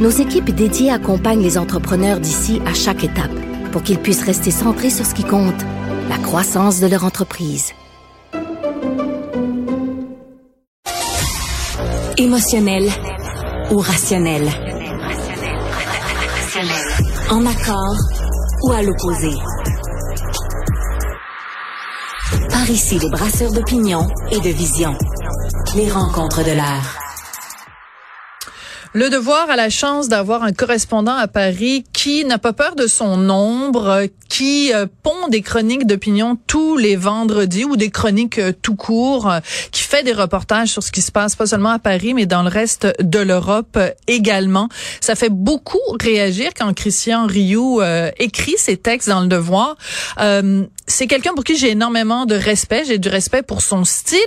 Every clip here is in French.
nos équipes dédiées accompagnent les entrepreneurs d'ici à chaque étape pour qu'ils puissent rester centrés sur ce qui compte, la croissance de leur entreprise. Émotionnel ou rationnel? En accord ou à l'opposé? Par ici, les brasseurs d'opinion et de vision. Les rencontres de l'air. Le Devoir a la chance d'avoir un correspondant à Paris qui n'a pas peur de son nombre, qui euh, pond des chroniques d'opinion tous les vendredis ou des chroniques euh, tout court, euh, qui fait des reportages sur ce qui se passe pas seulement à Paris mais dans le reste de l'Europe également. Ça fait beaucoup réagir quand Christian Rioux écrit ses textes dans le Devoir c'est quelqu'un pour qui j'ai énormément de respect. J'ai du respect pour son style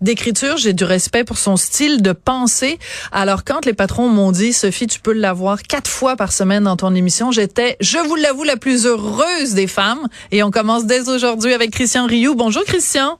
d'écriture, j'ai du respect pour son style de pensée. Alors quand les patrons m'ont dit, Sophie, tu peux l'avoir quatre fois par semaine dans ton émission, j'étais, je vous l'avoue, la plus heureuse des femmes. Et on commence dès aujourd'hui avec Christian Rioux. Bonjour Christian.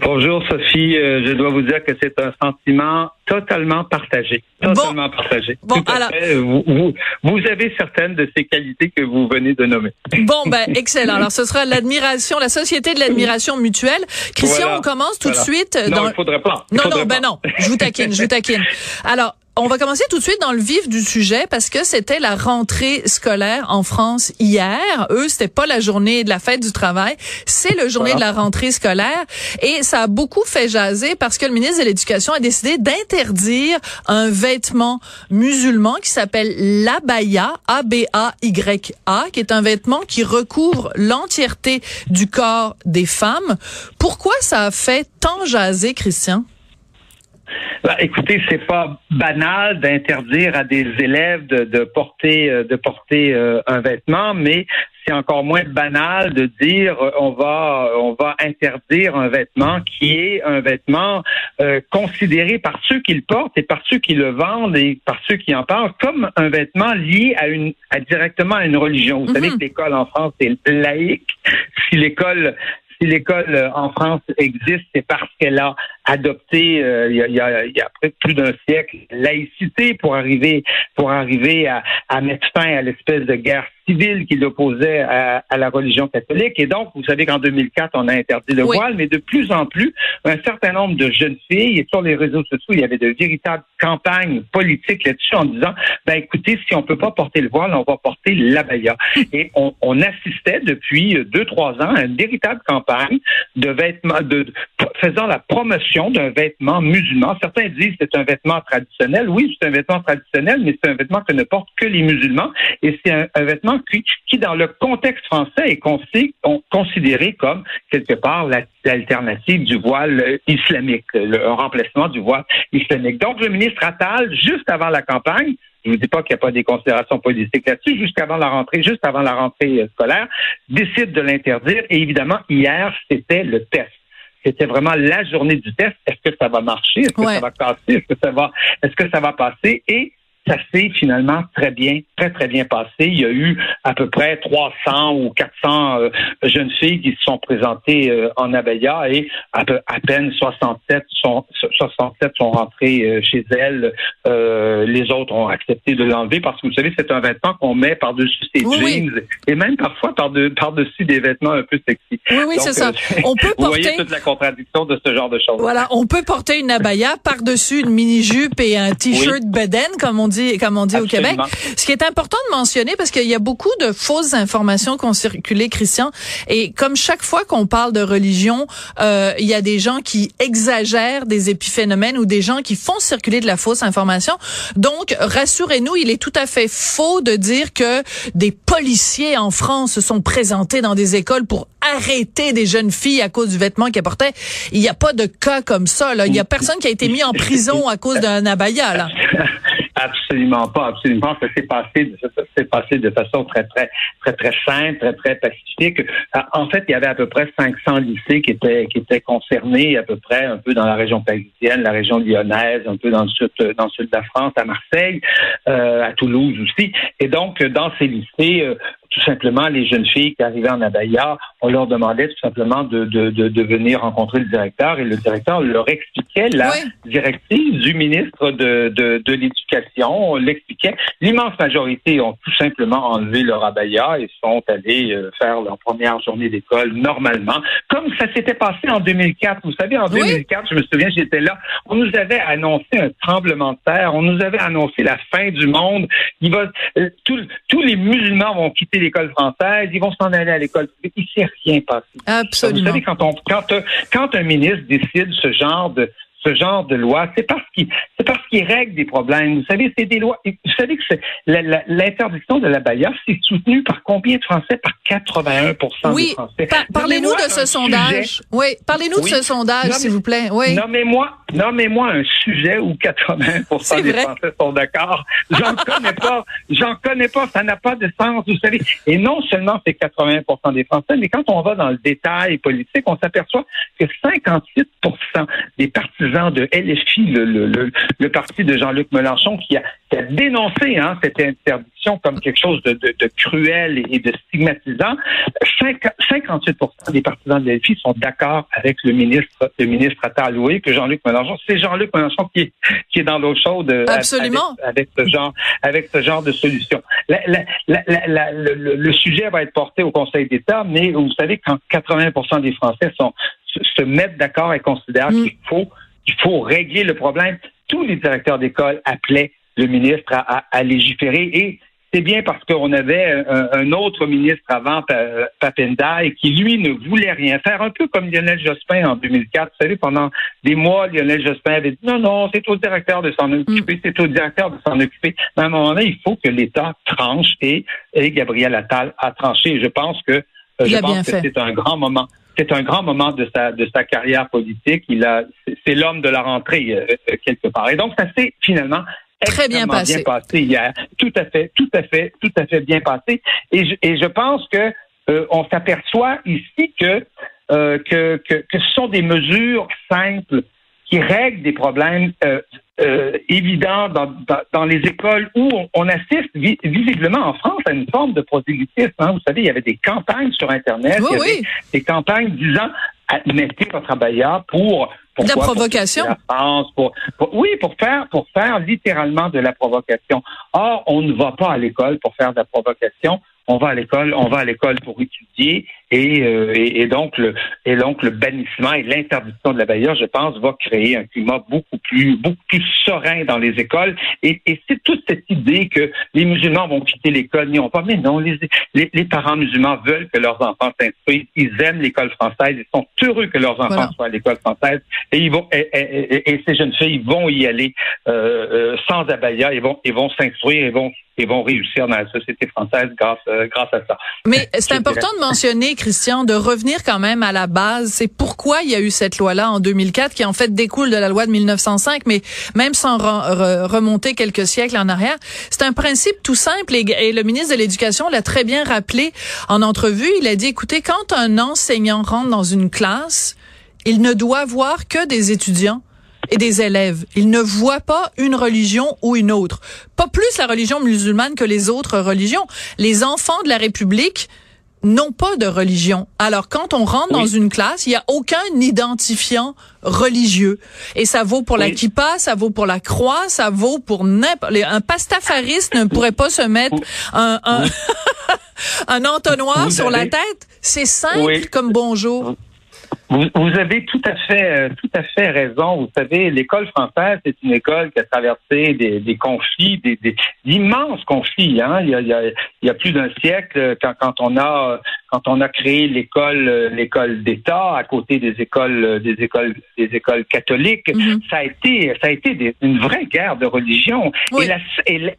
Bonjour Sophie, euh, je dois vous dire que c'est un sentiment totalement partagé. Totalement partagé. Bon, alors, vous, vous, avez certaines de ces qualités que vous venez de nommer. Bon, ben excellent. Alors ce sera l'admiration, la société de l'admiration mutuelle. Christian, on commence tout de suite. Non, il faudrait pas. non, non, ben non. Je vous taquine, je vous taquine. Alors, on va commencer tout de suite dans le vif du sujet parce que c'était la rentrée scolaire en France hier. Eux, c'était pas la journée de la fête du travail, c'est le journée de la rentrée scolaire et ça a beaucoup fait jaser parce que le ministre de l'Éducation a décidé d'interdire un vêtement musulman qui s'appelle l'abaya, A B A Y A, qui est un vêtement qui recouvre l'entièreté du corps des femmes. Pourquoi ça a fait tant jaser Christian? Bah, écoutez, c'est pas banal d'interdire à des élèves de, de porter euh, de porter euh, un vêtement, mais c'est encore moins banal de dire euh, on va on va interdire un vêtement qui est un vêtement considéré par ceux qui le portent et par ceux qui le vendent et par ceux qui en parlent comme un vêtement lié à une à directement à une religion. Vous savez mhm. que l'école en France est laïque. Si l'école si l'école en France existe, c'est parce qu'elle a adopté euh, il, y a, il, y a, il, plus d'un siècle laïcité pour arriver pour arriver à, à mettre fin à l'espèce de guerre civile qui l'opposait à, à, la religion catholique. Et donc, vous savez qu'en 2004, on a interdit le voile, mais de plus en plus, un certain nombre de jeunes filles, et sur les réseaux sociaux, il y avait de véritables campagnes politiques là-dessus en disant, ben écoutez, si on peut pas porter le voile, on va porter l'abaya. Et on, on, assistait depuis deux, trois ans à une véritable campagne de vêtements, de, de faisant la promotion d'un vêtement musulman. Certains disent que c'est un vêtement traditionnel. Oui, c'est un vêtement traditionnel, mais c'est un vêtement que ne portent que les musulmans. Et c'est un, vêtement qui, qui, dans le contexte français, est considéré comme, quelque part, l'alternative du voile islamique, le, un remplacement du voile islamique. Donc, le ministre Attal, juste avant la campagne, je ne dis pas qu'il n'y a pas des considérations politiques là-dessus, jusqu'avant la rentrée, juste avant la rentrée scolaire, décide de l'interdire. Et évidemment, hier, c'était le test c'était vraiment la journée du test. Est-ce que ça va marcher? Est-ce que ça va casser? Est-ce que ça va, est-ce que ça va passer? Et ça s'est finalement très bien, très, très bien passé. Il y a eu à peu près 300 ou 400 euh, jeunes filles qui se sont présentées euh, en abaya et à, peu, à peine 67 sont, 67 sont rentrées euh, chez elles. les autres ont accepté de l'enlever parce que vous savez, c'est un vêtement qu'on met par-dessus ses jeans et même parfois par-de, par-dessus des vêtements un peu sexy. Oui, oui, c'est ça. On peut vous voyez toute la contradiction de ce genre de choses. Voilà, on peut porter une abaya par-dessus une mini-jupe et un t-shirt oui. comme on dit, comme on dit au Québec. Ce qui est important de mentionner, parce qu'il y a beaucoup de fausses informations qui ont circulé, Christian, et comme chaque fois qu'on parle de religion, euh, il y a des gens qui exagèrent des épiphénomènes ou des gens qui font circuler de la fausse information. Donc, rassurez-nous, il est tout à fait faux de dire que des policiers en France se sont présentés dans des écoles pour arrêter des jeunes filles à cause du vêtement qu'elles portaient. Il n'y a pas de cas comme ça. Là. Il n'y a personne qui a été mis en prison à cause d'un abaya. Là. Absolument pas, absolument. Ça s'est passé, ça s'est passé de façon très, très, très, très simple, très, très pacifique. Euh, en fait, il y avait à peu près 500 lycées qui étaient, qui étaient concernés, à peu près un peu dans la région parisienne, la région lyonnaise, un peu dans le sud, dans le sud de la France, à Marseille, euh, à Toulouse aussi. Et donc, dans ces lycées, euh, tout simplement, les jeunes filles qui arrivaient en abaya, on leur demandait tout simplement de, de, de, venir rencontrer le directeur et le directeur leur expliquait la directive du ministre de, de, de l'Éducation, l'expliquait. L'immense majorité ont tout simplement enlevé leur abaya et sont allés euh, faire leur première journée d'école normalement, comme ça s'était passé en 2004. Vous savez, en 2004, je me souviens, j'étais là, on nous avait annoncé un tremblement de terre, on nous avait annoncé la fin du monde. Il va, euh, tous les musulmans vont quitter l'école française, ils vont s'en aller à l'école publique. Il s'est rien passé. Absolument. Vous savez, quand, on, quand, quand un ministre décide ce genre de ce genre de loi, c'est parce qu'il c'est parce des problèmes. Vous savez, c'est des lois. Vous savez que l'interdiction de la baïa, c'est soutenu par combien de Français? Par 81 oui. des Français. parlez-nous de ce sondage. Oui, parlez-nous de ce sondage, s'il vous plaît. Oui. Nommez-moi, nommez-moi un sujet où 80% des Français sont d'accord. J'en connais pas. J'en connais pas. Ça n'a pas de sens. Vous savez. Et non seulement c'est 80% des Français, mais quand on va dans le détail politique, on s'aperçoit que 58% des partisans de LFI, le, le, parti de Jean-Luc Mélenchon, qui a, dénoncé hein, cette interdiction comme quelque chose de, cruel et de stigmatisant. 58% des partisans de LFI sont d'accord avec le ministre, le ministre Attal que Jean-Luc Mélenchon. C'est Jean-Luc Mélenchon qui est, qui est dans l'eau chaude euh, Absolument. Avec, ce genre, avec ce genre de solution. le, sujet va être porté au Conseil d'État, mais vous savez, quand 80 des Français sont, se, mettent d'accord et considèrent mm. qu'il faut il faut régler le problème. Tous les directeurs d'école appelaient le ministre à, à, légiférer et c'est bien parce qu'on avait un, autre ministre avant, Papenda, qui, lui, ne voulait rien faire, un peu comme Lionel Jospin en 2004. Vous savez, pendant des mois, Lionel Jospin avait dit non, non, c'est au directeur de s'en occuper, mm. c'est au directeur de s'en occuper. Mais à un moment donné, il faut que l'État tranche et, et Gabriel Attal a tranché. Je pense que, euh, je pense que c'est un grand moment c'est un grand moment de sa de sa carrière politique. Il a c'est l'homme de la rentrée euh, euh, quelque part. Et donc ça s'est finalement très bien passé. bien passé hier. Tout à fait, tout à fait, tout à fait bien passé. Et je, et je pense que euh, on s'aperçoit ici que, que, que que ce sont des mesures simples qui règlent des problèmes euh, évident dans, dans, les écoles où on, assiste visiblement en France à une forme de prosélytisme. Hein. Vous savez, il y avait des campagnes sur Internet, il y avait des campagnes disant mettez votre abaya pour pour la provocation. Pour, oui, pour faire pour faire littéralement de la provocation. Or, on ne va pas à l'école pour faire de la provocation on va à l'école, on va à l'école pour étudier et, euh, et, donc le et donc le bannissement et l'interdiction de la bailleur, je pense, va créer un climat beaucoup plus beaucoup plus serein dans les écoles. Et, et c'est toute cette idée que les musulmans vont quitter l'école, n'y ont pas. Mais non, les, les, parents musulmans veulent que leurs enfants s'instruisent, ils aiment l'école française, ils sont heureux que leurs enfants soient à l'école française et ils vont et, et, ces jeunes filles vont y aller euh, euh, sans abaya, ils vont ils vont s'instruire, ils vont et vont réussir dans la société française grâce, euh, grâce à ça. Mais c'est important de mentionner, Christian, de revenir quand même à la base. C'est pourquoi il y a eu cette loi-là en 2004, qui en fait découle de la loi de 1905, mais même sans remonter quelques siècles en arrière. C'est un principe tout simple et, le ministre de l'Éducation l'a très bien rappelé en entrevue. Il a dit, écoutez, quand un enseignant rentre dans une classe, il ne doit voir que des étudiants et des élèves. Ils ne voient pas une religion ou une autre. Pas plus la religion musulmane que les autres religions. Les enfants de la République n'ont pas de religion. Alors quand on rentre dans une classe, il n'y a aucun identifiant religieux. Et ça vaut pour la kippa, ça vaut pour la croix, ça vaut pour n'importe... Un pastafariste ne pourrait pas se mettre un, un, un entonnoir sur la tête. C'est simple comme bonjour. Vous, avez tout à fait, euh, tout à fait raison. Vous savez, l'école française c'est une école qui a traversé des, des conflits, des, d'immenses conflits. Hein. Il, y a, il, y a, plus d'un siècle, quand, quand on a quand on a créé l'école l'école d'État à côté des écoles des écoles des écoles catholiques, mm-hmm. ça a été ça a été une vraie guerre de religion. Et, la,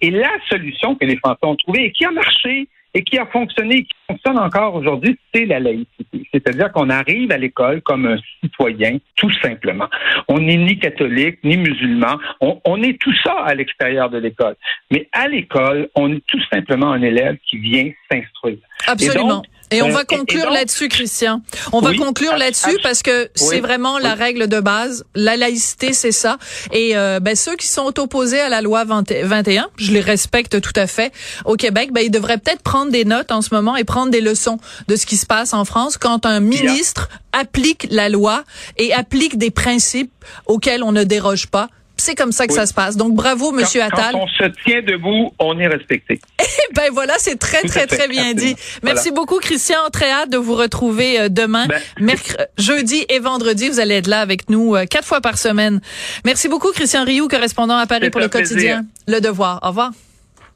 et, la solution que les Français ont trouvée et qui a marché et qui a fonctionné, qui fonctionne encore aujourd'hui, c'est la laïcité. C'est-à-dire qu'on arrive à l'école comme un citoyen, tout simplement. On n'est ni catholique, ni musulman. On, est tout ça à l'extérieur de l'école. Mais à l'école, on est tout simplement un élève qui vient s'instruire. Absolument. Et, on euh, va conclure là-dessus, Christian. On va conclure ab- là-dessus ab- parce que c'est oui, vraiment la règle de base. La laïcité, c'est ça. Et euh, ben, ceux qui sont opposés à la loi 20 21, je les respecte tout à fait. Au Québec, ben, ils devraient peut-être prendre des notes en ce moment et prendre des leçons de ce qui se passe en France quand un ministre applique la loi et applique des principes auxquels on ne déroge pas. C'est comme ça que ça se passe. Donc bravo, Monsieur Attal. Quand on se tient debout, on est respecté. Ben voilà, c'est très, très, très bien dit. Merci beaucoup, Christian. Très hâte de vous retrouver euh, demain, Ben, mercredi, jeudi et vendredi. Vous allez être là avec nous euh, quatre fois par semaine. Merci beaucoup, Christian Rioux, correspondant à Paris pour le plaisir. quotidien Le Devoir. Au revoir.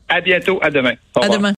À bientôt. À demain. Au À revoir. demain.